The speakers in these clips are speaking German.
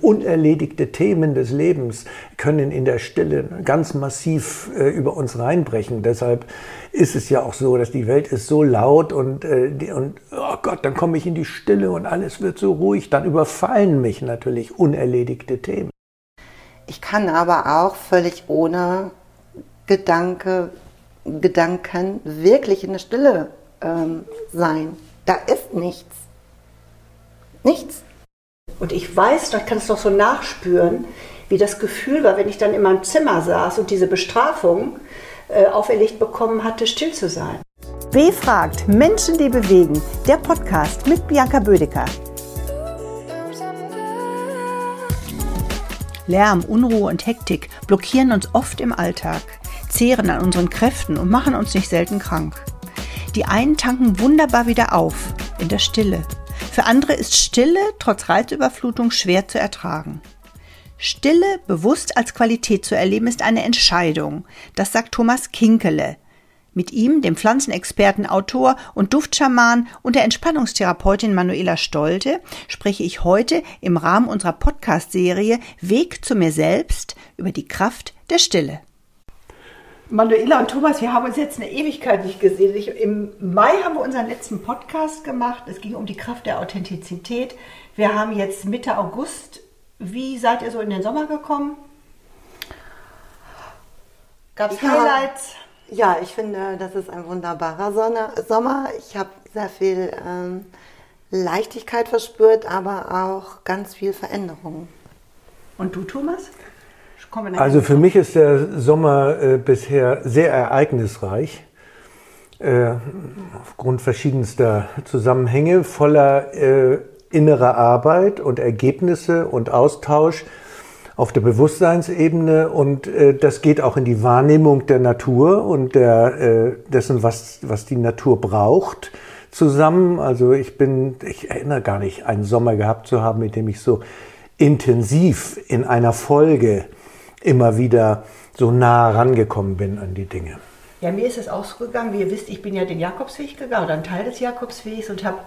Unerledigte Themen des Lebens können in der Stille ganz massiv äh, über uns reinbrechen. Deshalb ist es ja auch so, dass die Welt ist so laut und, äh, die, und oh Gott, dann komme ich in die Stille und alles wird so ruhig. Dann überfallen mich natürlich unerledigte Themen. Ich kann aber auch völlig ohne Gedanke, Gedanken wirklich in der Stille ähm, sein. Da ist nichts. Nichts. Und ich weiß, ich kann es doch so nachspüren, wie das Gefühl war, wenn ich dann in meinem Zimmer saß und diese Bestrafung äh, auferlegt bekommen hatte, still zu sein. Befragt Menschen, die bewegen. Der Podcast mit Bianca Bödecker. Lärm, Unruhe und Hektik blockieren uns oft im Alltag, zehren an unseren Kräften und machen uns nicht selten krank. Die einen tanken wunderbar wieder auf, in der Stille, für andere ist Stille trotz Reizüberflutung schwer zu ertragen. Stille bewusst als Qualität zu erleben ist eine Entscheidung. Das sagt Thomas Kinkele. Mit ihm, dem Pflanzenexperten, Autor und Duftschaman und der Entspannungstherapeutin Manuela Stolte spreche ich heute im Rahmen unserer Podcast-Serie Weg zu mir selbst über die Kraft der Stille. Manuela und Thomas, wir haben uns jetzt eine Ewigkeit nicht gesehen. Ich, Im Mai haben wir unseren letzten Podcast gemacht. Es ging um die Kraft der Authentizität. Wir haben jetzt Mitte August. Wie seid ihr so in den Sommer gekommen? Gab es Highlights? Ja, ich finde, das ist ein wunderbarer Sonne, Sommer. Ich habe sehr viel ähm, Leichtigkeit verspürt, aber auch ganz viel Veränderung. Und du, Thomas? Also für mich ist der Sommer äh, bisher sehr ereignisreich. Äh, aufgrund verschiedenster Zusammenhänge, voller äh, innerer Arbeit und Ergebnisse und Austausch auf der Bewusstseinsebene und äh, das geht auch in die Wahrnehmung der Natur und der, äh, dessen, was, was die Natur braucht, zusammen. Also ich bin, ich erinnere gar nicht, einen Sommer gehabt zu haben, mit dem ich so intensiv in einer Folge immer wieder so nah rangekommen bin an die Dinge. Ja, mir ist es auch so gegangen, wie ihr wisst, ich bin ja den Jakobsweg gegangen oder ein Teil des Jakobswegs und habe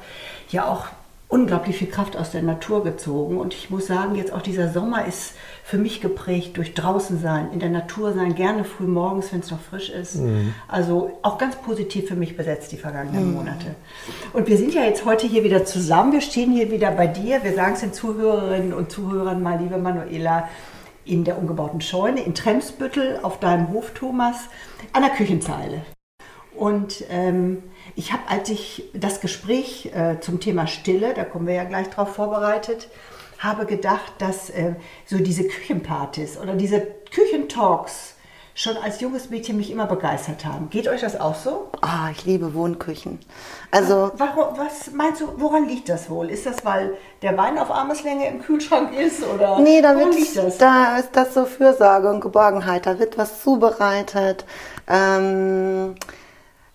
ja auch unglaublich viel Kraft aus der Natur gezogen. Und ich muss sagen, jetzt auch dieser Sommer ist für mich geprägt durch draußen sein, in der Natur sein, gerne früh morgens, wenn es noch frisch ist. Mhm. Also auch ganz positiv für mich besetzt die vergangenen mhm. Monate. Und wir sind ja jetzt heute hier wieder zusammen. Wir stehen hier wieder bei dir. Wir sagen es den Zuhörerinnen und Zuhörern mal, liebe Manuela, in der umgebauten Scheune in Tremsbüttel auf deinem Hof, Thomas, an der Küchenzeile. Und ähm, ich habe, als ich das Gespräch äh, zum Thema Stille, da kommen wir ja gleich drauf vorbereitet, habe gedacht, dass äh, so diese Küchenpartys oder diese Küchentalks schon als junges Mädchen mich immer begeistert haben. Geht euch das auch so? Ah, ich liebe Wohnküchen. Also Warum, was meinst du, woran liegt das wohl? Ist das, weil der Wein auf Armeslänge im Kühlschrank ist oder nee, da das? Da ist das so Fürsorge und Geborgenheit. Da wird was zubereitet. Ähm,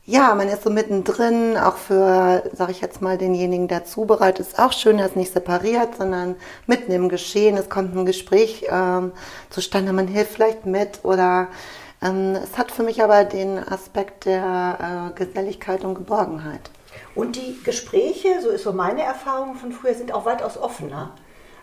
ja, man ist so mittendrin, auch für, sage ich jetzt mal, denjenigen, der zubereitet, ist auch schön, er ist nicht separiert, sondern mitten im Geschehen. Es kommt ein Gespräch ähm, zustande, man hilft vielleicht mit oder ähm, es hat für mich aber den Aspekt der äh, Geselligkeit und Geborgenheit. Und die Gespräche, so ist so meine Erfahrung von früher, sind auch weitaus offener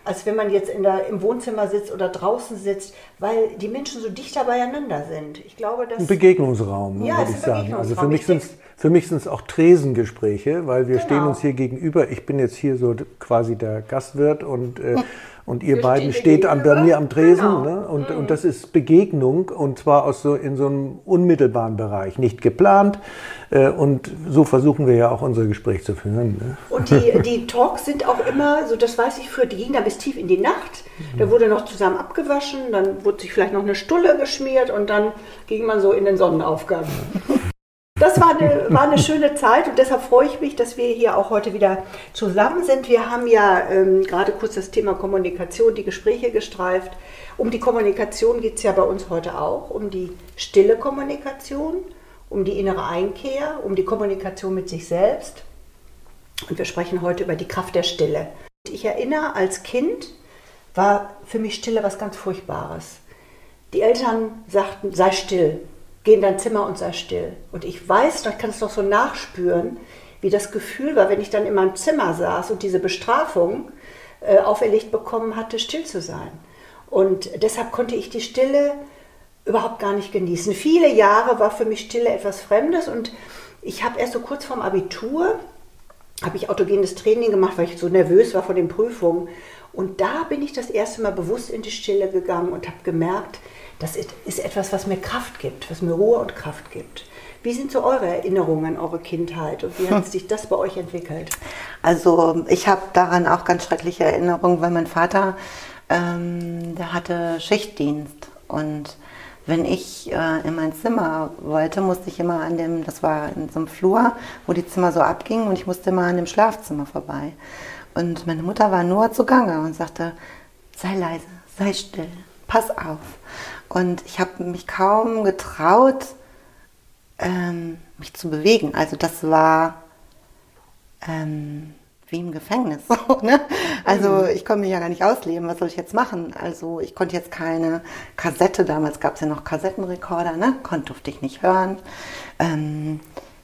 als wenn man jetzt in der, im Wohnzimmer sitzt oder draußen sitzt, weil die Menschen so dichter beieinander sind. Ich glaube, dass ein Begegnungsraum, ja, würde ich sagen. Also für mich sind für mich sind es auch Tresengespräche, weil wir genau. stehen uns hier gegenüber. Ich bin jetzt hier so quasi der Gastwirt und äh, und ihr wir beiden steht an, bei mir am Tresen. Genau. Ne? Und, mhm. und das ist Begegnung und zwar aus so in so einem unmittelbaren Bereich, nicht geplant. Äh, und so versuchen wir ja auch unser Gespräch zu führen. Ne? Und die, die Talks sind auch immer, so das weiß ich für, die gingen da bis tief in die Nacht. Da wurde noch zusammen abgewaschen, dann wurde sich vielleicht noch eine Stulle geschmiert und dann ging man so in den Sonnenaufgang. Das war eine, war eine schöne Zeit und deshalb freue ich mich, dass wir hier auch heute wieder zusammen sind. Wir haben ja ähm, gerade kurz das Thema Kommunikation, die Gespräche gestreift. Um die Kommunikation geht es ja bei uns heute auch, um die stille Kommunikation, um die innere Einkehr, um die Kommunikation mit sich selbst. Und wir sprechen heute über die Kraft der Stille. Ich erinnere, als Kind war für mich Stille was ganz Furchtbares. Die Eltern sagten, sei still, geh in dein Zimmer und sei still. Und ich weiß, ich kann es doch so nachspüren, wie das Gefühl war, wenn ich dann in meinem Zimmer saß und diese Bestrafung äh, auferlegt bekommen hatte, still zu sein. Und deshalb konnte ich die Stille überhaupt gar nicht genießen. Viele Jahre war für mich Stille etwas Fremdes und ich habe erst so kurz vorm Abitur habe ich autogenes Training gemacht, weil ich so nervös war vor den Prüfungen. Und da bin ich das erste Mal bewusst in die Stille gegangen und habe gemerkt, das ist etwas, was mir Kraft gibt, was mir Ruhe und Kraft gibt. Wie sind so eure Erinnerungen an eure Kindheit und wie hat sich das bei euch entwickelt? Also ich habe daran auch ganz schreckliche Erinnerungen, weil mein Vater, ähm, der hatte Schichtdienst und wenn ich äh, in mein Zimmer wollte, musste ich immer an dem, das war in so einem Flur, wo die Zimmer so abgingen und ich musste immer an dem Schlafzimmer vorbei. Und meine Mutter war nur zugange und sagte, sei leise, sei still, pass auf. Und ich habe mich kaum getraut, ähm, mich zu bewegen. Also das war ähm, wie im Gefängnis. ne? Also mhm. ich konnte mich ja gar nicht ausleben. Was soll ich jetzt machen? Also ich konnte jetzt keine Kassette, damals gab es ja noch Kassettenrekorder, ne? Konnte, durfte ich nicht hören. Ähm,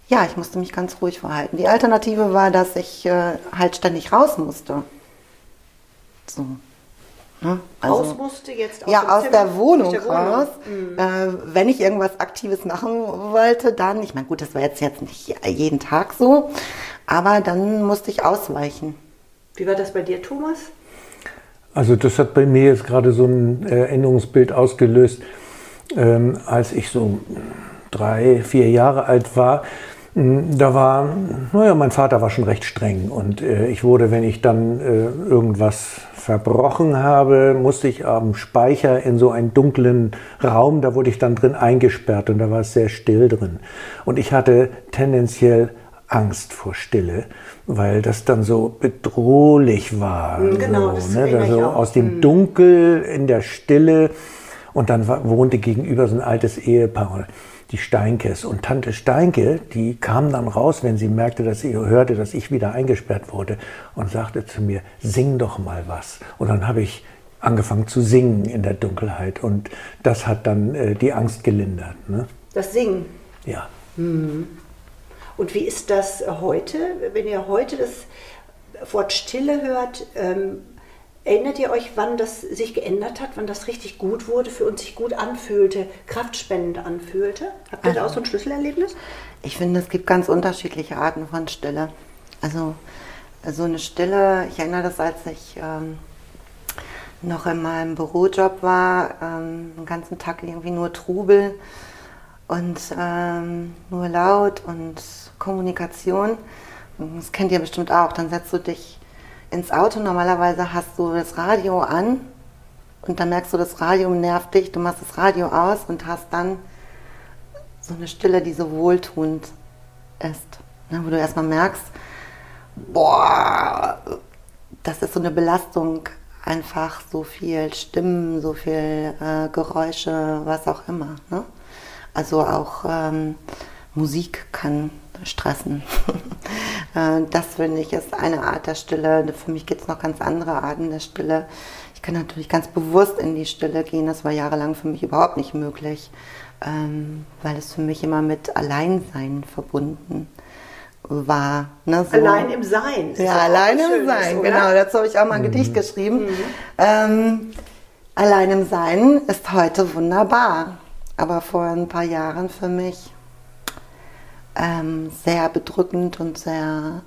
ja, ich musste mich ganz ruhig verhalten. Die Alternative war, dass ich äh, halt ständig raus musste. So. Ne? Also, raus musste jetzt aus, ja, aus Zimmer, der Wohnung der raus. Mhm. Äh, wenn ich irgendwas Aktives machen wollte, dann, ich meine, gut, das war jetzt, jetzt nicht jeden Tag so, aber dann musste ich ausweichen. Wie war das bei dir, Thomas? Also das hat bei mir jetzt gerade so ein Erinnerungsbild ausgelöst, ähm, als ich so drei, vier Jahre alt war. Hm, da war, naja, mein Vater war schon recht streng und äh, ich wurde, wenn ich dann äh, irgendwas verbrochen habe, musste ich am Speicher in so einen dunklen Raum, da wurde ich dann drin eingesperrt und da war es sehr still drin. Und ich hatte tendenziell Angst vor Stille, weil das dann so bedrohlich war. Mhm, genau, so, das ne? also aus dem mhm. Dunkel in der Stille. Und dann wohnte gegenüber so ein altes Ehepaar, die Steinkes. Und Tante Steinke, die kam dann raus, wenn sie merkte, dass sie hörte, dass ich wieder eingesperrt wurde und sagte zu mir, sing doch mal was. Und dann habe ich angefangen zu singen in der Dunkelheit. Und das hat dann äh, die Angst gelindert. Ne? Das Singen? Ja. Mhm. Und wie ist das heute, wenn ihr heute das Wort Stille hört? Ähm, erinnert ihr euch, wann das sich geändert hat, wann das richtig gut wurde, für uns sich gut anfühlte, kraftspendend anfühlte? Habt ihr also, da auch so ein Schlüsselerlebnis? Ich finde, es gibt ganz unterschiedliche Arten von Stille. Also so eine Stille, ich erinnere das, als ich ähm, noch in meinem Bürojob war, ähm, den ganzen Tag irgendwie nur Trubel und ähm, nur laut und Kommunikation. Das kennt ihr bestimmt auch. Dann setzt du dich ins Auto. Normalerweise hast du das Radio an und dann merkst du, das Radio nervt dich. Du machst das Radio aus und hast dann so eine Stille, die so wohltuend ist. Ne, wo du erstmal merkst, boah, das ist so eine Belastung. Einfach so viel Stimmen, so viel äh, Geräusche, was auch immer. Ne? Also auch ähm, Musik kann stressen. Äh, das finde ich ist eine Art der Stille. Für mich gibt es noch ganz andere Arten der Stille. Ich kann natürlich ganz bewusst in die Stille gehen. Das war jahrelang für mich überhaupt nicht möglich, ähm, weil es für mich immer mit Alleinsein verbunden war. Ne, so. Allein im Sein. Ja, allein im Sein, oder? genau. Dazu habe ich auch mal ein mhm. Gedicht geschrieben. Mhm. Ähm, allein im Sein ist heute wunderbar aber vor ein paar Jahren für mich ähm, sehr bedrückend und sehr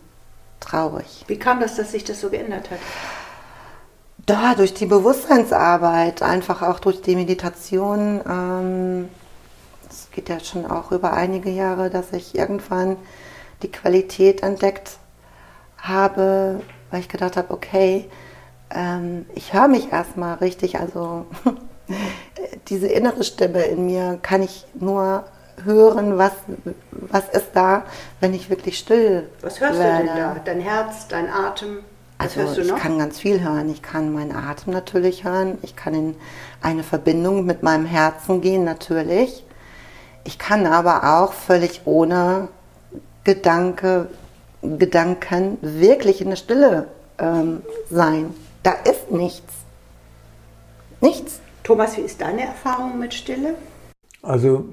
traurig. Wie kam das, dass sich das so geändert hat? Da, durch die Bewusstseinsarbeit, einfach auch durch die Meditation. Ähm, es geht ja schon auch über einige Jahre, dass ich irgendwann die Qualität entdeckt habe, weil ich gedacht habe, okay, ähm, ich höre mich erstmal richtig, also diese innere Stimme in mir kann ich nur hören, was, was ist da, wenn ich wirklich still Was hörst werde. du denn da? Dein Herz, dein Atem? Was also ich kann ganz viel hören. Ich kann meinen Atem natürlich hören. Ich kann in eine Verbindung mit meinem Herzen gehen, natürlich. Ich kann aber auch völlig ohne Gedanke, Gedanken wirklich in der Stille ähm, sein. Da ist nichts. Nichts. Thomas, wie ist deine Erfahrung mit Stille? Also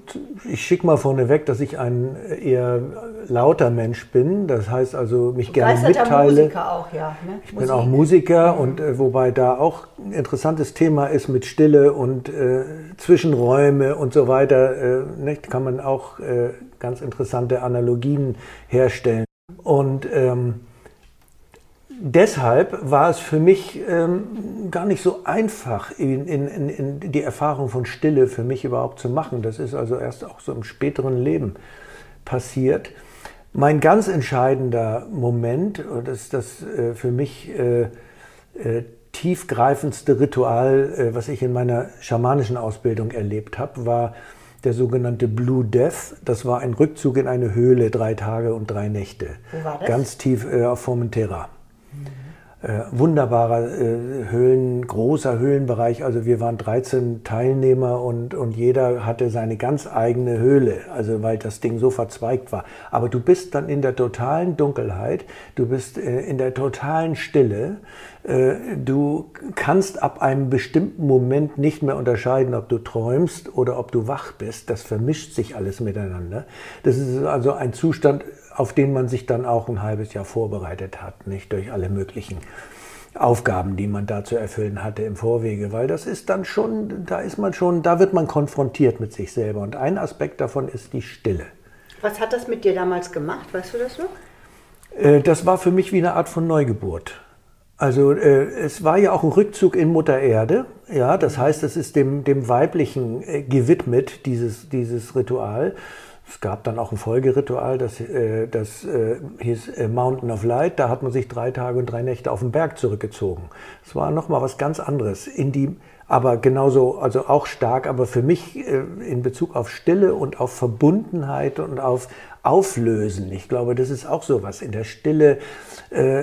ich schicke mal vorneweg, dass ich ein eher lauter Mensch bin. Das heißt also, mich gerne mitteile. Musiker auch, ja. Ne? Ich Musik. bin auch Musiker mhm. und äh, wobei da auch ein interessantes Thema ist mit Stille und äh, Zwischenräume und so weiter. Äh, nicht, kann man auch äh, ganz interessante Analogien herstellen. Und ähm, deshalb war es für mich ähm, gar nicht so einfach, in, in, in, die Erfahrung von Stille für mich überhaupt zu machen. Das ist also erst auch so im späteren Leben passiert. Mein ganz entscheidender Moment, und das ist das äh, für mich äh, äh, tiefgreifendste Ritual, äh, was ich in meiner schamanischen Ausbildung erlebt habe, war der sogenannte Blue Death. Das war ein Rückzug in eine Höhle, drei Tage und drei Nächte. Wo war das? Ganz tief äh, auf Formentera äh, wunderbarer äh, Höhlen, großer Höhlenbereich. Also wir waren 13 Teilnehmer und, und jeder hatte seine ganz eigene Höhle, also weil das Ding so verzweigt war. Aber du bist dann in der totalen Dunkelheit, du bist äh, in der totalen Stille. Äh, du kannst ab einem bestimmten Moment nicht mehr unterscheiden, ob du träumst oder ob du wach bist. Das vermischt sich alles miteinander. Das ist also ein Zustand, auf den man sich dann auch ein halbes Jahr vorbereitet hat, nicht durch alle möglichen Aufgaben, die man da zu erfüllen hatte im Vorwege, weil das ist dann schon, da ist man schon, da wird man konfrontiert mit sich selber und ein Aspekt davon ist die Stille. Was hat das mit dir damals gemacht, weißt du das noch? Äh, das war für mich wie eine Art von Neugeburt. Also äh, es war ja auch ein Rückzug in Mutter Erde, ja, das heißt, es ist dem, dem Weiblichen äh, gewidmet, dieses, dieses Ritual. Es gab dann auch ein Folgeritual, das, äh, das äh, hieß äh, Mountain of Light. Da hat man sich drei Tage und drei Nächte auf den Berg zurückgezogen. Das war nochmal was ganz anderes. In die, aber genauso, also auch stark, aber für mich äh, in Bezug auf Stille und auf Verbundenheit und auf Auflösen. Ich glaube, das ist auch so was in der Stille. Äh,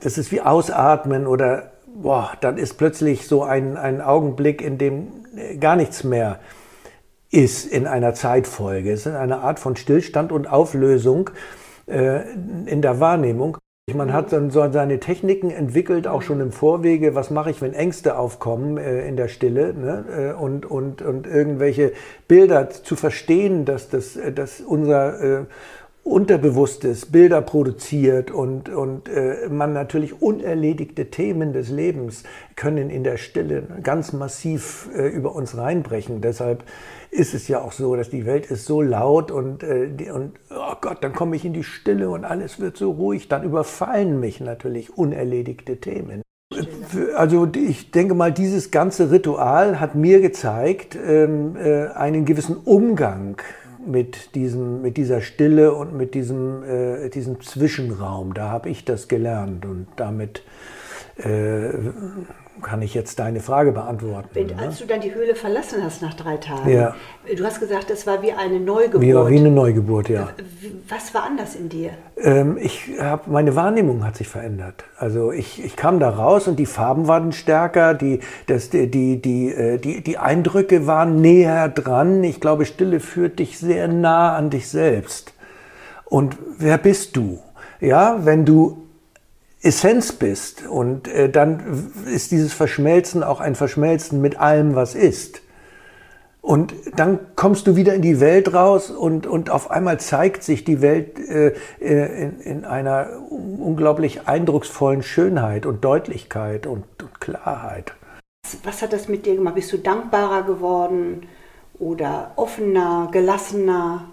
das ist wie Ausatmen oder boah, dann ist plötzlich so ein, ein Augenblick, in dem äh, gar nichts mehr ist in einer Zeitfolge. Es ist eine Art von Stillstand und Auflösung äh, in der Wahrnehmung. Man hat dann so seine Techniken entwickelt, auch schon im Vorwege. Was mache ich, wenn Ängste aufkommen äh, in der Stille? Ne? Äh, und, und, und irgendwelche Bilder zu verstehen, dass, das, dass unser äh, Unterbewusstes Bilder produziert und, und äh, man natürlich unerledigte Themen des Lebens können in der Stille ganz massiv äh, über uns reinbrechen. Deshalb ist es ja auch so, dass die Welt ist so laut und, äh, und oh Gott, dann komme ich in die Stille und alles wird so ruhig. Dann überfallen mich natürlich unerledigte Themen. Also ich denke mal, dieses ganze Ritual hat mir gezeigt, ähm, äh, einen gewissen Umgang mit, diesem, mit dieser Stille und mit diesem, äh, diesem Zwischenraum. Da habe ich das gelernt und damit äh, kann ich jetzt deine Frage beantworten. Wenn, ne? Als du dann die Höhle verlassen hast nach drei Tagen, ja. du hast gesagt, es war wie eine Neugeburt. Wie, wie eine Neugeburt, ja. Was war anders in dir? Ähm, ich hab, meine Wahrnehmung hat sich verändert. Also ich, ich kam da raus und die Farben waren stärker, die, das, die, die, die, äh, die, die Eindrücke waren näher dran. Ich glaube, Stille führt dich sehr nah an dich selbst. Und wer bist du? Ja, wenn du Essenz bist. Und äh, dann ist dieses Verschmelzen auch ein Verschmelzen mit allem, was ist. Und dann kommst du wieder in die Welt raus und, und auf einmal zeigt sich die Welt äh, äh in, in einer unglaublich eindrucksvollen Schönheit und Deutlichkeit und, und Klarheit. Was hat das mit dir gemacht? Bist du dankbarer geworden oder offener, gelassener?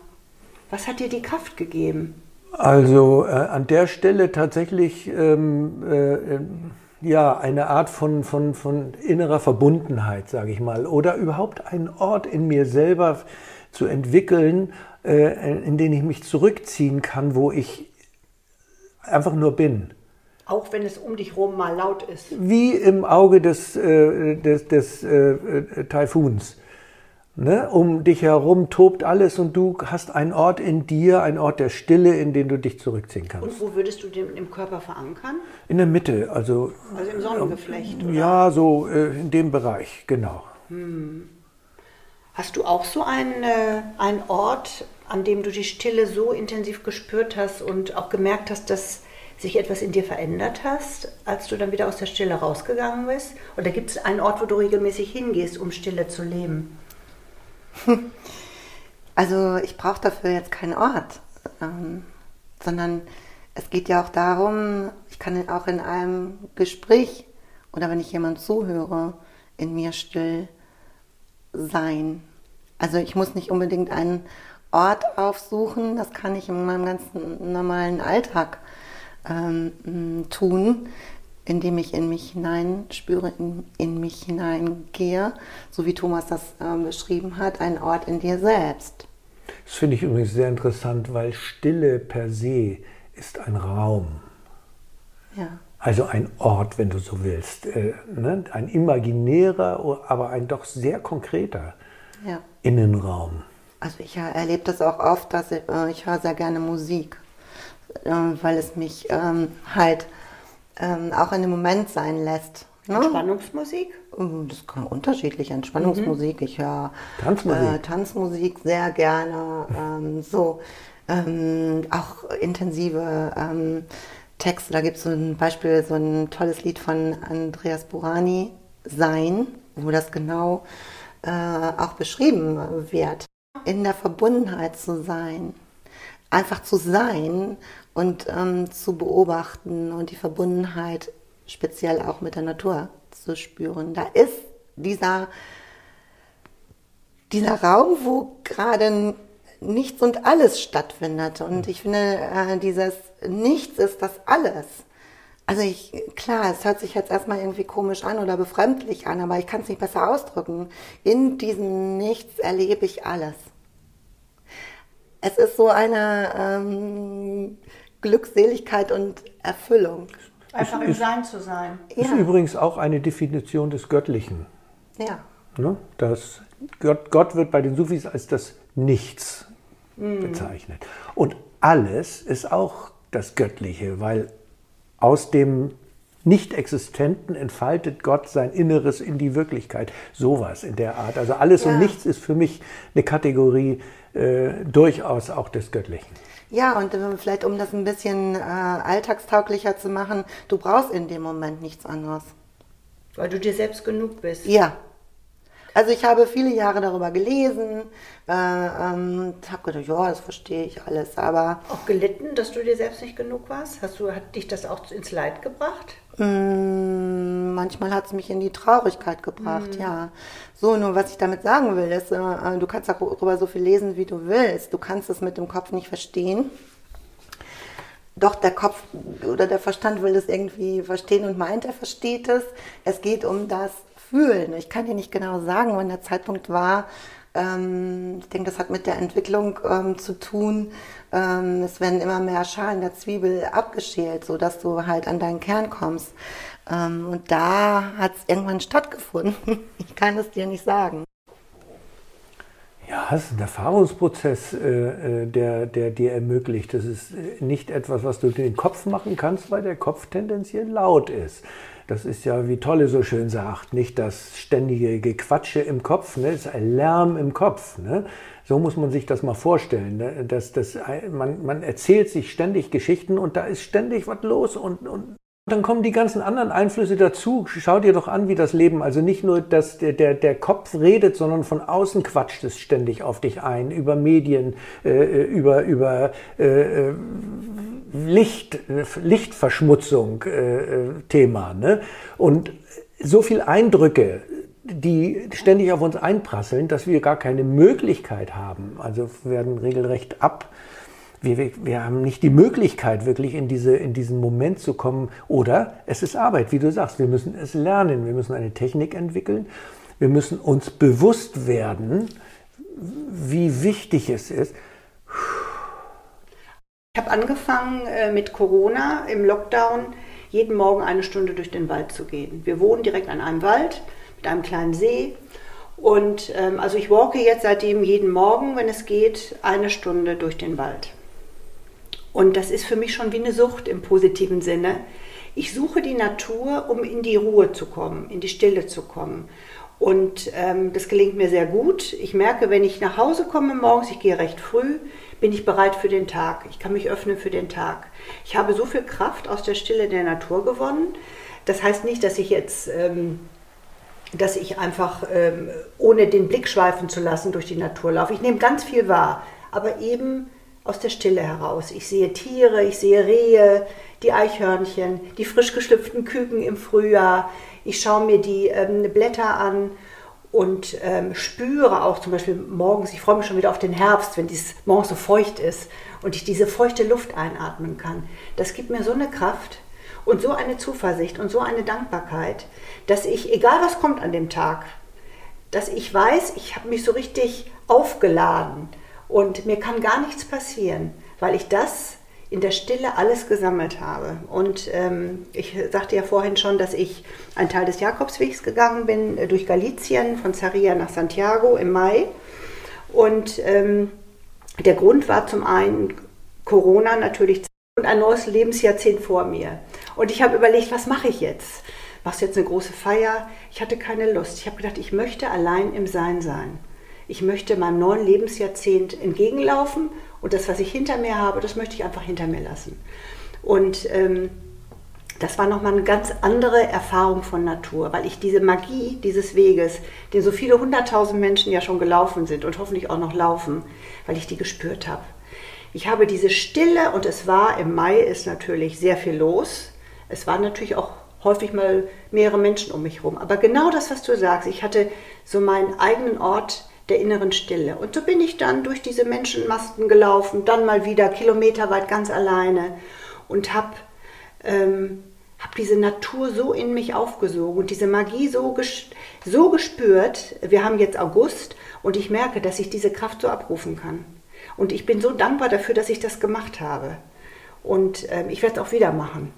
Was hat dir die Kraft gegeben? Also äh, an der Stelle tatsächlich ähm, äh, ja eine Art von, von, von innerer Verbundenheit, sage ich mal, oder überhaupt einen Ort in mir selber zu entwickeln, äh, in den ich mich zurückziehen kann, wo ich einfach nur bin. Auch wenn es um dich rum mal laut ist. Wie im Auge des, äh, des, des äh, äh, Taifuns. Ne? Um dich herum tobt alles und du hast einen Ort in dir, einen Ort der Stille, in den du dich zurückziehen kannst. Und wo würdest du den im Körper verankern? In der Mitte, also. Also im Sonnengeflecht, oder? Ja, so äh, in dem Bereich, genau. Hm. Hast du auch so einen, äh, einen Ort, an dem du die Stille so intensiv gespürt hast und auch gemerkt hast, dass sich etwas in dir verändert hast, als du dann wieder aus der Stille rausgegangen bist? Oder gibt es einen Ort, wo du regelmäßig hingehst, um Stille zu leben? Also ich brauche dafür jetzt keinen Ort, ähm, sondern es geht ja auch darum, ich kann auch in einem Gespräch oder wenn ich jemand zuhöre, in mir still sein. Also ich muss nicht unbedingt einen Ort aufsuchen, das kann ich in meinem ganzen normalen Alltag ähm, tun, indem ich in mich hineinspüre, in, in mich hineingehe, so wie Thomas das äh, beschrieben hat, ein Ort in dir selbst. Das finde ich übrigens sehr interessant, weil Stille per se ist ein Raum. Ja. Also ein Ort, wenn du so willst. Äh, ne? Ein imaginärer, aber ein doch sehr konkreter ja. Innenraum. Also ich erlebe das auch oft, dass ich, äh, ich höre sehr gerne Musik, äh, weil es mich ähm, halt ähm, auch in dem Moment sein lässt. Ne? Entspannungsmusik? Mm, das kann unterschiedlich. Entspannungsmusik. Mhm. Ich höre Tanzmusik. Äh, Tanzmusik sehr gerne. Ähm, so ähm, auch intensive ähm, Texte. Da gibt es so ein Beispiel, so ein tolles Lied von Andreas Burani, Sein, wo das genau äh, auch beschrieben wird. In der Verbundenheit zu sein, einfach zu sein und ähm, zu beobachten und die Verbundenheit speziell auch mit der Natur zu spüren. Da ist dieser, dieser Raum, wo gerade nichts und alles stattfindet. Und ich finde, äh, dieses Nichts ist das alles. Also ich, klar, es hört sich jetzt erstmal irgendwie komisch an oder befremdlich an, aber ich kann es nicht besser ausdrücken. In diesem Nichts erlebe ich alles. Es ist so eine ähm, Glückseligkeit und Erfüllung. Einfach im Sein zu sein. Ist ja. übrigens auch eine Definition des Göttlichen. Ja. Ne? Das Gott, Gott wird bei den Sufis als das Nichts mhm. bezeichnet. Und alles ist auch das Göttliche, weil aus dem Nicht-Existenten entfaltet Gott sein Inneres in die Wirklichkeit. Sowas in der Art. Also alles ja. und nichts ist für mich eine Kategorie äh, durchaus auch des Göttlichen. Ja, und äh, vielleicht um das ein bisschen äh, alltagstauglicher zu machen, du brauchst in dem Moment nichts anderes. Weil du dir selbst genug bist. Ja, also ich habe viele Jahre darüber gelesen, äh, ähm, habe gedacht, ja, das verstehe ich alles, aber... Auch gelitten, dass du dir selbst nicht genug warst? Hast du, hat dich das auch ins Leid gebracht? Mm, manchmal hat es mich in die Traurigkeit gebracht, mm. ja. So, nur was ich damit sagen will, ist, äh, du kannst darüber so viel lesen, wie du willst. Du kannst es mit dem Kopf nicht verstehen. Doch der Kopf oder der Verstand will es irgendwie verstehen und meint, er versteht es. Es geht um das fühlen. Ich kann dir nicht genau sagen, wann der Zeitpunkt war. Ähm, ich denke, das hat mit der Entwicklung ähm, zu tun. Ähm, es werden immer mehr Schalen der Zwiebel abgeschält, sodass du halt an deinen Kern kommst. Ähm, und da hat es irgendwann stattgefunden. ich kann es dir nicht sagen. Ja, es ist ein Erfahrungsprozess, äh, äh, der, der dir ermöglicht. Das ist äh, nicht etwas, was du den Kopf machen kannst, weil der Kopf tendenziell laut ist. Das ist ja, wie Tolle so schön sagt, nicht das ständige Gequatsche im Kopf, ne? es ist ein Lärm im Kopf. Ne? So muss man sich das mal vorstellen. Ne? Dass, dass, man, man erzählt sich ständig Geschichten und da ist ständig was los und, und dann kommen die ganzen anderen Einflüsse dazu. Schau dir doch an, wie das Leben, also nicht nur, dass der, der, der Kopf redet, sondern von außen quatscht es ständig auf dich ein, über Medien, äh, äh über, über äh, äh Licht, Lichtverschmutzung äh, Thema. Ne? Und so viele Eindrücke, die ständig auf uns einprasseln, dass wir gar keine Möglichkeit haben. Also werden regelrecht ab. Wir, wir haben nicht die Möglichkeit, wirklich in, diese, in diesen Moment zu kommen. Oder es ist Arbeit, wie du sagst. Wir müssen es lernen. Wir müssen eine Technik entwickeln. Wir müssen uns bewusst werden, wie wichtig es ist. Ich habe angefangen äh, mit Corona im Lockdown jeden Morgen eine Stunde durch den Wald zu gehen. Wir wohnen direkt an einem Wald mit einem kleinen See. Und ähm, also ich walke jetzt seitdem jeden Morgen, wenn es geht, eine Stunde durch den Wald. Und das ist für mich schon wie eine Sucht im positiven Sinne. Ich suche die Natur, um in die Ruhe zu kommen, in die Stille zu kommen. Und ähm, das gelingt mir sehr gut. Ich merke, wenn ich nach Hause komme morgens, ich gehe recht früh, bin ich bereit für den Tag. Ich kann mich öffnen für den Tag. Ich habe so viel Kraft aus der Stille der Natur gewonnen. Das heißt nicht, dass ich jetzt ähm, dass ich einfach, ähm, ohne den Blick schweifen zu lassen, durch die Natur laufe. Ich nehme ganz viel wahr, aber eben aus der Stille heraus. Ich sehe Tiere, ich sehe Rehe, die Eichhörnchen, die frisch geschlüpften Küken im Frühjahr. Ich schaue mir die ähm, Blätter an und ähm, spüre auch zum Beispiel morgens, ich freue mich schon wieder auf den Herbst, wenn es morgens so feucht ist und ich diese feuchte Luft einatmen kann. Das gibt mir so eine Kraft und so eine Zuversicht und so eine Dankbarkeit, dass ich, egal was kommt an dem Tag, dass ich weiß, ich habe mich so richtig aufgeladen und mir kann gar nichts passieren, weil ich das in der Stille alles gesammelt habe. Und ähm, ich sagte ja vorhin schon, dass ich einen Teil des Jakobswegs gegangen bin, äh, durch Galizien, von Zaria nach Santiago im Mai. Und ähm, der Grund war zum einen Corona natürlich und ein neues Lebensjahrzehnt vor mir. Und ich habe überlegt, was mache ich jetzt? Machst du jetzt eine große Feier? Ich hatte keine Lust. Ich habe gedacht, ich möchte allein im Sein sein. Ich möchte meinem neuen Lebensjahrzehnt entgegenlaufen und das, was ich hinter mir habe, das möchte ich einfach hinter mir lassen. Und ähm, das war nochmal eine ganz andere Erfahrung von Natur, weil ich diese Magie dieses Weges, den so viele hunderttausend Menschen ja schon gelaufen sind und hoffentlich auch noch laufen, weil ich die gespürt habe. Ich habe diese Stille und es war im Mai ist natürlich sehr viel los. Es waren natürlich auch häufig mal mehrere Menschen um mich herum. Aber genau das, was du sagst, ich hatte so meinen eigenen Ort der inneren Stille. Und so bin ich dann durch diese Menschenmasten gelaufen, dann mal wieder kilometerweit ganz alleine und habe ähm, hab diese Natur so in mich aufgesogen und diese Magie so, ges so gespürt. Wir haben jetzt August und ich merke, dass ich diese Kraft so abrufen kann. Und ich bin so dankbar dafür, dass ich das gemacht habe. Und ähm, ich werde es auch wieder machen.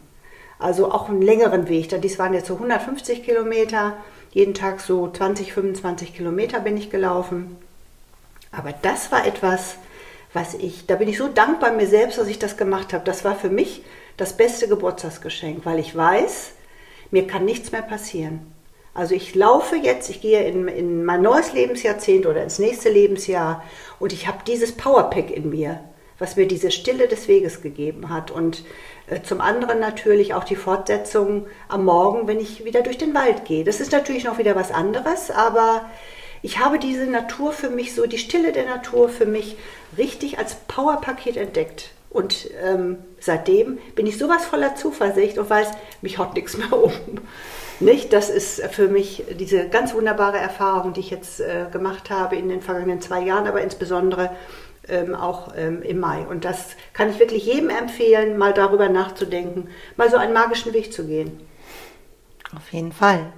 Also auch einen längeren Weg. Dies waren jetzt so 150 Kilometer. Jeden Tag so 20, 25 Kilometer bin ich gelaufen. Aber das war etwas, was ich, da bin ich so dankbar mir selbst, dass ich das gemacht habe. Das war für mich das beste Geburtstagsgeschenk, weil ich weiß, mir kann nichts mehr passieren. Also ich laufe jetzt, ich gehe in, in mein neues Lebensjahrzehnt oder ins nächste Lebensjahr und ich habe dieses Powerpack in mir, was mir diese Stille des Weges gegeben hat. Und äh, zum anderen natürlich auch die Fortsetzung am Morgen, wenn ich wieder durch den Wald gehe. Das ist natürlich noch wieder was anderes, aber ich habe diese Natur für mich so, die Stille der Natur für mich richtig als Powerpaket entdeckt. Und ähm, seitdem bin ich sowas voller Zuversicht und weiß, mich haut nichts mehr um. Nicht? Das ist für mich diese ganz wunderbare Erfahrung, die ich jetzt äh, gemacht habe in den vergangenen zwei Jahren, aber insbesondere ähm, auch ähm, im Mai. Und das kann ich wirklich jedem empfehlen, mal darüber nachzudenken, mal so einen magischen Weg zu gehen. Auf jeden Fall.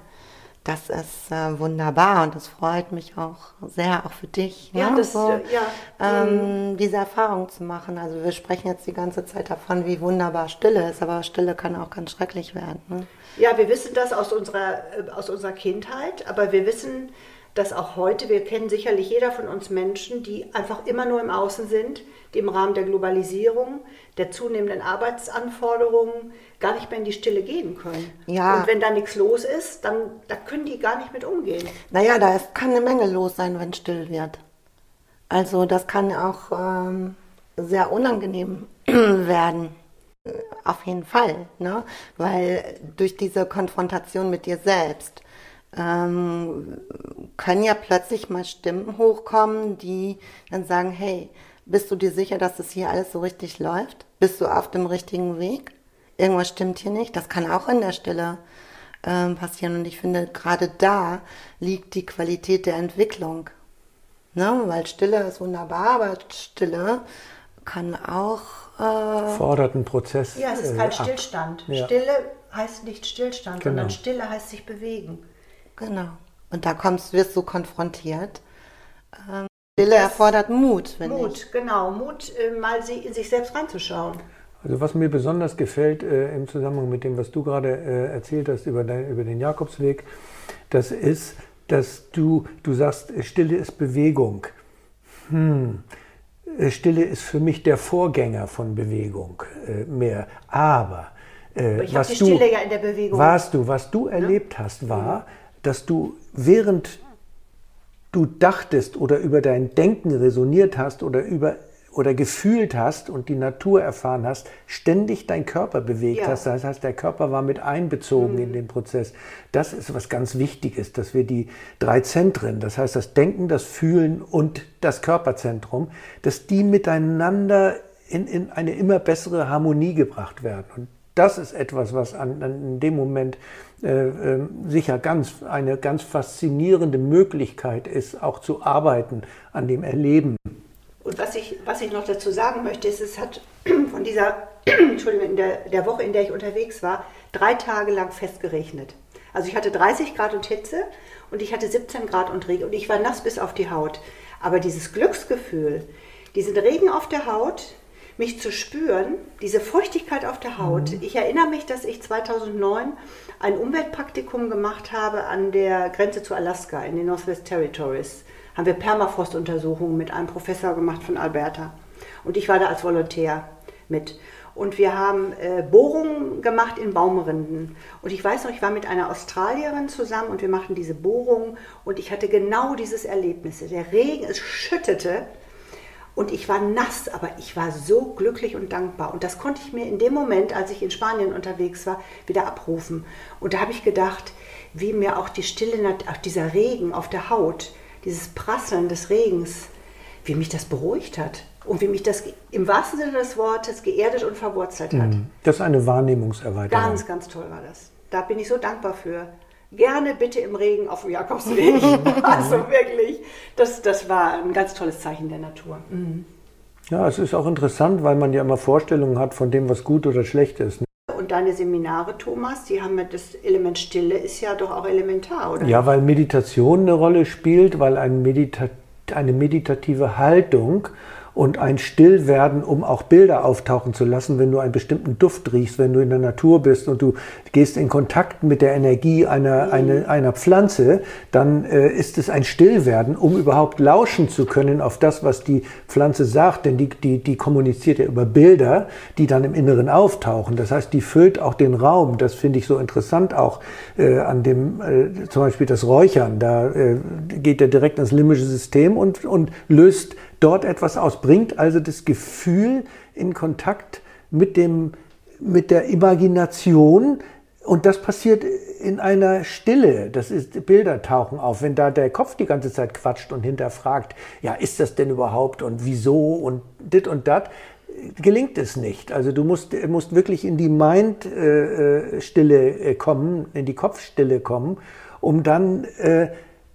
Das ist äh, wunderbar und das freut mich auch sehr, auch für dich. Ja, ne? das, so, äh, ja. ähm, diese Erfahrung zu machen. Also wir sprechen jetzt die ganze Zeit davon, wie wunderbar Stille ist, aber Stille kann auch ganz schrecklich werden. Ne? Ja, wir wissen das aus unserer, äh, aus unserer Kindheit, aber wir wissen, dass auch heute, wir kennen sicherlich jeder von uns Menschen, die einfach immer nur im Außen sind, die im Rahmen der Globalisierung, der zunehmenden Arbeitsanforderungen gar nicht mehr in die Stille gehen können. Ja. Und wenn da nichts los ist, dann da können die gar nicht mit umgehen. Naja, da kann eine Menge los sein, wenn still wird. Also das kann auch ähm, sehr unangenehm werden. Auf jeden Fall, ne? weil durch diese Konfrontation mit dir selbst ähm, können ja plötzlich mal Stimmen hochkommen, die dann sagen, hey, bist du dir sicher, dass das hier alles so richtig läuft? Bist du auf dem richtigen Weg? Irgendwas stimmt hier nicht. Das kann auch in der Stille ähm, passieren. Und ich finde, gerade da liegt die Qualität der Entwicklung. Ne? Weil Stille ist wunderbar, aber Stille kann auch... Äh, Fordert einen Prozess. Ja, es ist äh, kein ab. Stillstand. Ja. Stille heißt nicht Stillstand, Genau. sondern Stille heißt sich bewegen. Genau. Und da kommst, wirst du konfrontiert. Ähm, Stille erfordert Mut, finde ich. Mut, genau. Mut, äh, mal sie- in sich selbst reinzuschauen. Also was mir besonders gefällt äh, im Zusammenhang mit dem, was du gerade äh, erzählt hast über, dein, über den Jakobsweg, das ist, dass du, du sagst, Stille ist Bewegung. Hm. Äh, Stille ist für mich der Vorgänger von Bewegung äh, mehr. Aber äh, ich was die du, Stille ja in der Bewegung. warst du, was du erlebt hast, war, dass du während du dachtest oder über dein Denken resoniert hast oder über oder gefühlt hast und die Natur erfahren hast, ständig dein Körper bewegt Ja. hast. Das heißt, der Körper war mit einbezogen Mhm. in den Prozess. Das ist was ganz Wichtiges, dass wir die drei Zentren, das heißt das Denken, das Fühlen und das Körperzentrum, dass die miteinander in, in eine immer bessere Harmonie gebracht werden. Und das ist etwas, was an, an in dem Moment äh, äh, sicher ganz eine ganz faszinierende Möglichkeit ist, auch zu arbeiten an dem Erleben. Und was ich, was ich noch dazu sagen möchte, ist, es hat von dieser, Entschuldigung, der, der Woche, in der ich unterwegs war, drei Tage lang fest geregnet. Also ich hatte 30 Grad und Hitze und ich hatte 17 Grad und Regen und ich war nass bis auf die Haut. Aber dieses Glücksgefühl, diesen Regen auf der Haut, mich zu spüren, diese Feuchtigkeit auf der Haut. Ich erinnere mich, dass ich 2009 ein Umweltpraktikum gemacht habe an der Grenze zu Alaska in den Northwest Territories. Haben wir Permafrost-Untersuchungen mit einem Professor gemacht von Alberta. Und ich war da als Volontär mit. Und wir haben äh, Bohrungen gemacht in Baumrinden. Und ich weiß noch, ich war mit einer Australierin zusammen und wir machten diese Bohrungen. Und ich hatte genau dieses Erlebnis. Der Regen, es schüttete. Und ich war nass, aber ich war so glücklich und dankbar. Und das konnte ich mir in dem Moment, als ich in Spanien unterwegs war, wieder abrufen. Und da habe ich gedacht, wie mir auch die Stille, auch dieser Regen auf der Haut, dieses Prasseln des Regens, wie mich das beruhigt hat. Und wie mich das im wahrsten Sinne des Wortes geerdet und verwurzelt hat. Das ist eine Wahrnehmungserweiterung. Ganz, ganz toll war das. Da bin ich so dankbar für. Gerne bitte im Regen auf dem Jakobsweg. also wirklich, das, das war ein ganz tolles Zeichen der Natur. Ja, es ist auch interessant, weil man ja immer Vorstellungen hat von dem, was gut oder schlecht ist. ne? Und deine Seminare, Thomas, die haben mit das Element Stille ist ja doch auch elementar, oder? Ja, weil Meditation eine Rolle spielt, weil ein Medita eine meditative Haltung und ein Stillwerden, um auch Bilder auftauchen zu lassen, wenn du einen bestimmten Duft riechst, wenn du in der Natur bist und du gehst in Kontakt mit der Energie einer, einer, einer Pflanze, dann äh, ist es ein Stillwerden, um überhaupt lauschen zu können auf das, was die Pflanze sagt, denn die, die, die kommuniziert ja über Bilder, die dann im Inneren auftauchen. Das heißt, die füllt auch den Raum. Das finde ich so interessant auch äh, an dem, äh, zum Beispiel das Räuchern. Da äh, geht er direkt ins limbische System und, und löst dort etwas aus, bringt also das Gefühl in Kontakt mit, dem, mit der Imagination. Und das passiert in einer Stille. Das ist, Bilder tauchen auf. Wenn da der Kopf die ganze Zeit quatscht und hinterfragt, ja, ist das denn überhaupt und wieso und dit und dat, gelingt es nicht. Also du musst, musst wirklich in die Mind-Stille äh, kommen, in die Kopfstille kommen, um dann äh,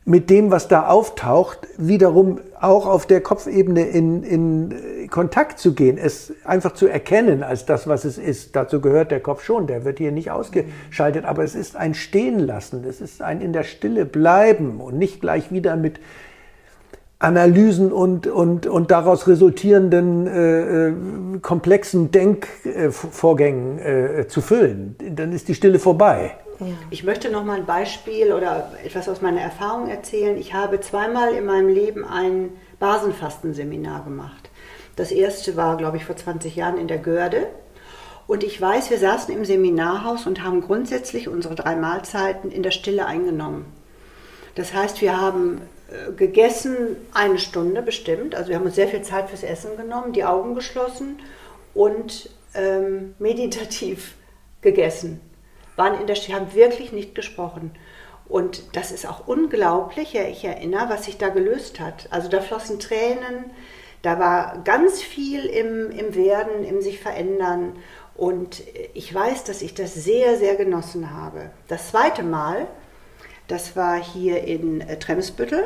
mit dem, was da auftaucht, wiederum auch auf der Kopfebene in, in Kontakt zu gehen, es einfach zu erkennen als das, was es ist. Dazu gehört der Kopf schon, der wird hier nicht ausgeschaltet, aber es ist ein Stehenlassen, es ist ein in der Stille bleiben und nicht gleich wieder mit Analysen und, und, und daraus resultierenden äh, äh, komplexen Denkvorgängen äh, zu füllen. Dann ist die Stille vorbei. Ich möchte noch mal ein Beispiel oder etwas aus meiner Erfahrung erzählen. Ich habe zweimal in meinem Leben ein Basenfastenseminar gemacht. Das erste war, glaube ich, vor 20 Jahren in der Görde. Und ich weiß, wir saßen im Seminarhaus und haben grundsätzlich unsere drei Mahlzeiten in der Stille eingenommen. Das heißt, wir haben äh, gegessen eine Stunde bestimmt. Also wir haben uns sehr viel Zeit fürs Essen genommen, die Augen geschlossen und ähm, meditativ gegessen. Waren in der Stille, haben wirklich nicht gesprochen. Und das ist auch unglaublich. Ja, ich erinnere, was sich da gelöst hat. Also da flossen Tränen, da war ganz viel im, im Werden, im sich verändern. Und ich weiß, dass ich das sehr, sehr genossen habe. Das zweite Mal, das war hier in äh, Tremsbüttel.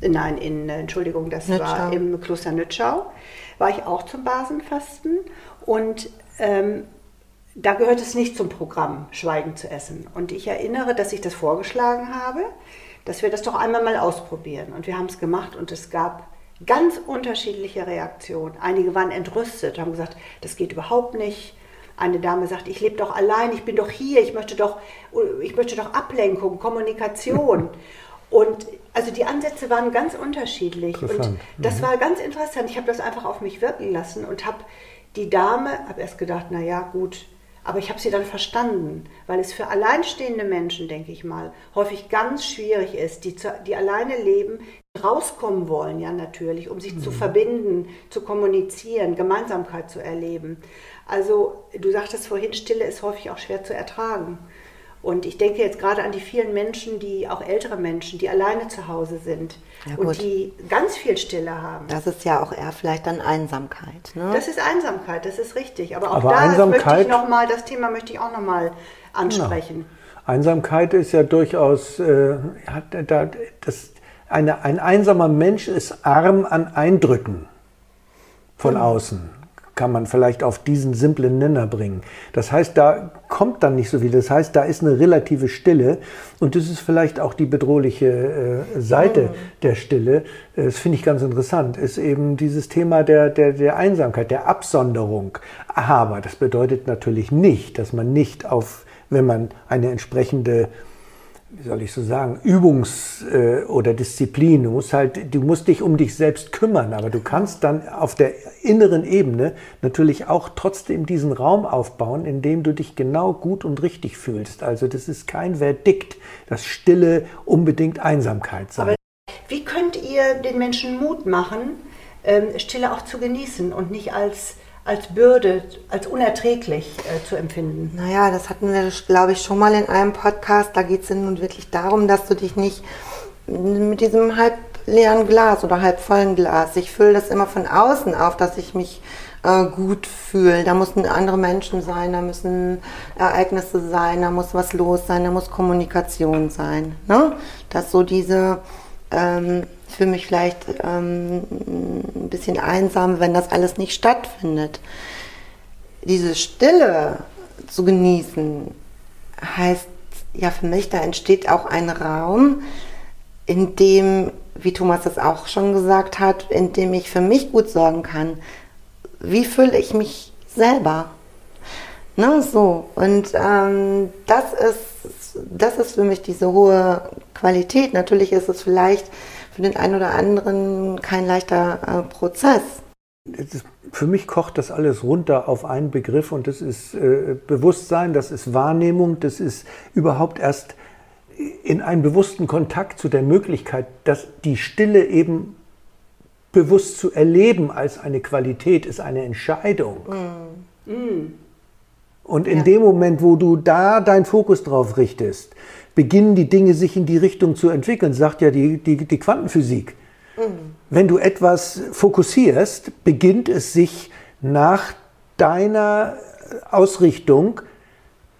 Nein, in, äh, Entschuldigung, das Nützschau. war im Kloster Nützschau. War ich auch zum Basenfasten. Und ähm, da gehört es nicht zum Programm, Schweigen zu essen. Und ich erinnere, dass ich das vorgeschlagen habe, dass wir das doch einmal mal ausprobieren. Und wir haben es gemacht und es gab ganz unterschiedliche Reaktionen. Einige waren entrüstet, haben gesagt, das geht überhaupt nicht. Eine Dame sagt, ich lebe doch allein, ich bin doch hier, ich möchte doch, ich möchte doch Ablenkung, Kommunikation. Und also die Ansätze waren ganz unterschiedlich. Und Interessant. das war ganz interessant. Ich habe das einfach auf mich wirken lassen und habe die Dame, habe erst gedacht, na ja, gut, Aber ich habe sie dann verstanden, weil es für alleinstehende Menschen, denke ich mal, häufig ganz schwierig ist, die, zu, die alleine leben, rauskommen wollen, ja natürlich, um sich mhm. zu verbinden, zu kommunizieren, Gemeinsamkeit zu erleben. Also du sagtest vorhin, Stille ist häufig auch schwer zu ertragen. Und ich denke jetzt gerade an die vielen Menschen, die auch ältere Menschen, die alleine zu Hause sind ja, und die ganz viel Stille haben. Das ist ja auch eher vielleicht dann Einsamkeit. Ne? Das ist Einsamkeit, das ist richtig. Aber auch Aber da Einsamkeit, möchte ich noch mal, das Thema möchte ich auch noch mal ansprechen. Genau. Einsamkeit ist ja durchaus, äh, da, das, eine, ein einsamer Mensch ist arm an Eindrücken von mhm. außen kann man vielleicht auf diesen simplen Nenner bringen. Das heißt, da kommt dann nicht so viel. Das heißt, da ist eine relative Stille und das ist vielleicht auch die bedrohliche äh, Seite mhm. der Stille. Das finde ich ganz interessant. Ist eben dieses Thema der, der, der Einsamkeit, der Absonderung. Aber das bedeutet natürlich nicht, dass man nicht auf, wenn man eine entsprechende wie soll ich so sagen, Übungs- äh, oder Disziplin. Du musst halt, du musst dich um dich selbst kümmern, aber du kannst dann auf der inneren Ebene natürlich auch trotzdem diesen Raum aufbauen, in dem du dich genau gut und richtig fühlst. Also das ist kein Verdikt, dass Stille unbedingt Einsamkeit sei. Aber wie könnt ihr den Menschen Mut machen, ähm, Stille auch zu genießen und nicht als als Bürde, als unerträglich äh, zu empfinden? Naja, das hatten wir, glaube ich, schon mal in einem Podcast. Da geht es nun wirklich darum, dass du dich nicht mit diesem halb leeren Glas oder halb vollen Glas, ich fülle das immer von außen auf, dass ich mich äh, gut fühle. Da müssen andere Menschen sein, da müssen Ereignisse sein, da muss was los sein, da muss Kommunikation sein. Ne? Dass so diese ähm, für mich vielleicht ähm, ein bisschen einsam, wenn das alles nicht stattfindet. Diese Stille zu genießen, heißt ja für mich, da entsteht auch ein Raum, in dem, wie Thomas das auch schon gesagt hat, in dem ich für mich gut sorgen kann. Wie fühle ich mich selber? Ne, so. Und ähm, das, ist, das ist für mich diese hohe Qualität. Natürlich ist es vielleicht für den einen oder anderen kein leichter äh, Prozess. Ist, für mich kocht das alles runter auf einen Begriff und das ist äh, Bewusstsein, das ist Wahrnehmung, das ist überhaupt erst in einen bewussten Kontakt zu der Möglichkeit, dass die Stille eben bewusst zu erleben als eine Qualität ist eine Entscheidung. Mm. Mm. Und in ja. dem Moment, wo du da deinen Fokus drauf richtest, beginnen die Dinge sich in die Richtung zu entwickeln, sagt ja die, die, die Quantenphysik. Mhm. Wenn du etwas fokussierst, beginnt es sich nach deiner Ausrichtung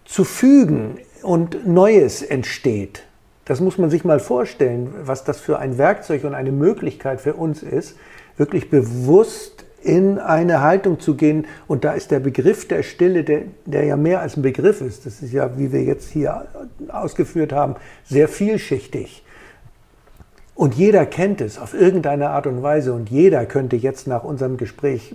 zu fügen und Neues entsteht. Das muss man sich mal vorstellen, was das für ein Werkzeug und eine Möglichkeit für uns ist, wirklich bewusst in eine Haltung zu gehen. Und da ist der Begriff der Stille, der, der ja mehr als ein Begriff ist, das ist ja, wie wir jetzt hier ausgeführt haben, sehr vielschichtig. Und jeder kennt es auf irgendeine Art und Weise. Und jeder könnte jetzt nach unserem Gespräch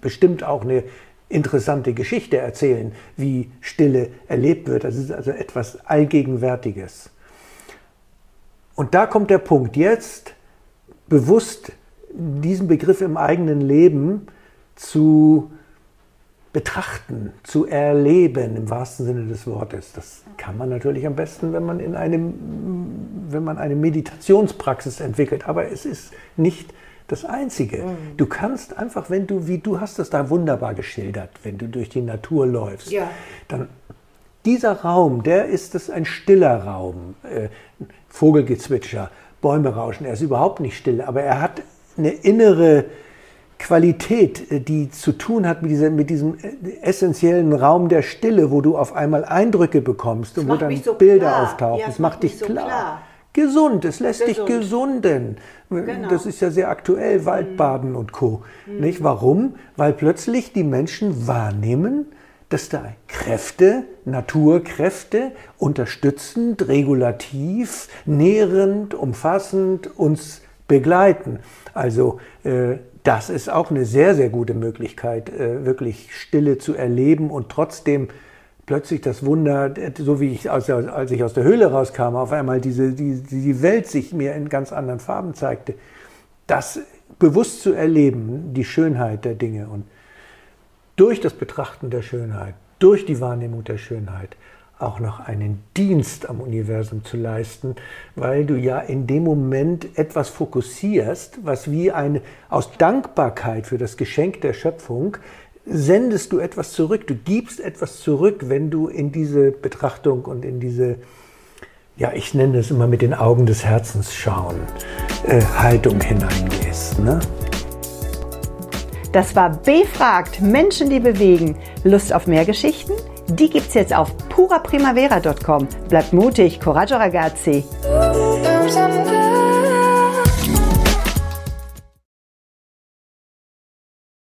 bestimmt auch eine interessante Geschichte erzählen, wie Stille erlebt wird. Das ist also etwas Allgegenwärtiges. Und da kommt der Punkt, jetzt bewusst diesen Begriff im eigenen Leben zu betrachten, zu erleben im wahrsten Sinne des Wortes. Das kann man natürlich am besten, wenn man in einem, wenn man eine Meditationspraxis entwickelt. Aber es ist nicht das Einzige. Mhm. Du kannst einfach, wenn du, wie du hast es da wunderbar geschildert, wenn du durch die Natur läufst, ja. dann dieser Raum, der ist es ein stiller Raum. Äh, Vogelgezwitscher, Bäume rauschen, er ist überhaupt nicht still, aber er hat eine innere Qualität, äh, die zu tun hat mit, dieser, mit diesem äh, essentiellen Raum der Stille, wo du auf einmal Eindrücke bekommst und wo dann so Bilder klar. auftauchen. Ja, es macht, macht dich so klar. klar. Gesund, es lässt Gesund. dich gesunden. Genau. Das ist ja sehr aktuell, Waldbaden mhm. und Co. Mhm. Nicht? Warum? Weil plötzlich die Menschen wahrnehmen, dass da Kräfte, Naturkräfte unterstützend, regulativ, nährend, umfassend uns begleiten. Also äh, das ist auch eine sehr, sehr gute Möglichkeit, äh, wirklich Stille zu erleben und trotzdem plötzlich das Wunder, so wie ich, aus, als ich aus der Höhle rauskam, auf einmal diese, die, die Welt sich mir in ganz anderen Farben zeigte. Das bewusst zu erleben, die Schönheit der Dinge und durch das Betrachten der Schönheit durch die Wahrnehmung der Schönheit auch noch einen Dienst am Universum zu leisten, weil du ja in dem Moment etwas fokussierst, was wie eine aus Dankbarkeit für das Geschenk der Schöpfung sendest du etwas zurück, du gibst etwas zurück, wenn du in diese Betrachtung und in diese, ja, ich nenne es immer mit den Augen des Herzens schauen, äh, Haltung hineingehst. Ne? Das war Befragt, Menschen, die bewegen. Lust auf mehr Geschichten? Die gibt's jetzt auf puraprimavera.com. Bleibt mutig, coraggio ragazzi.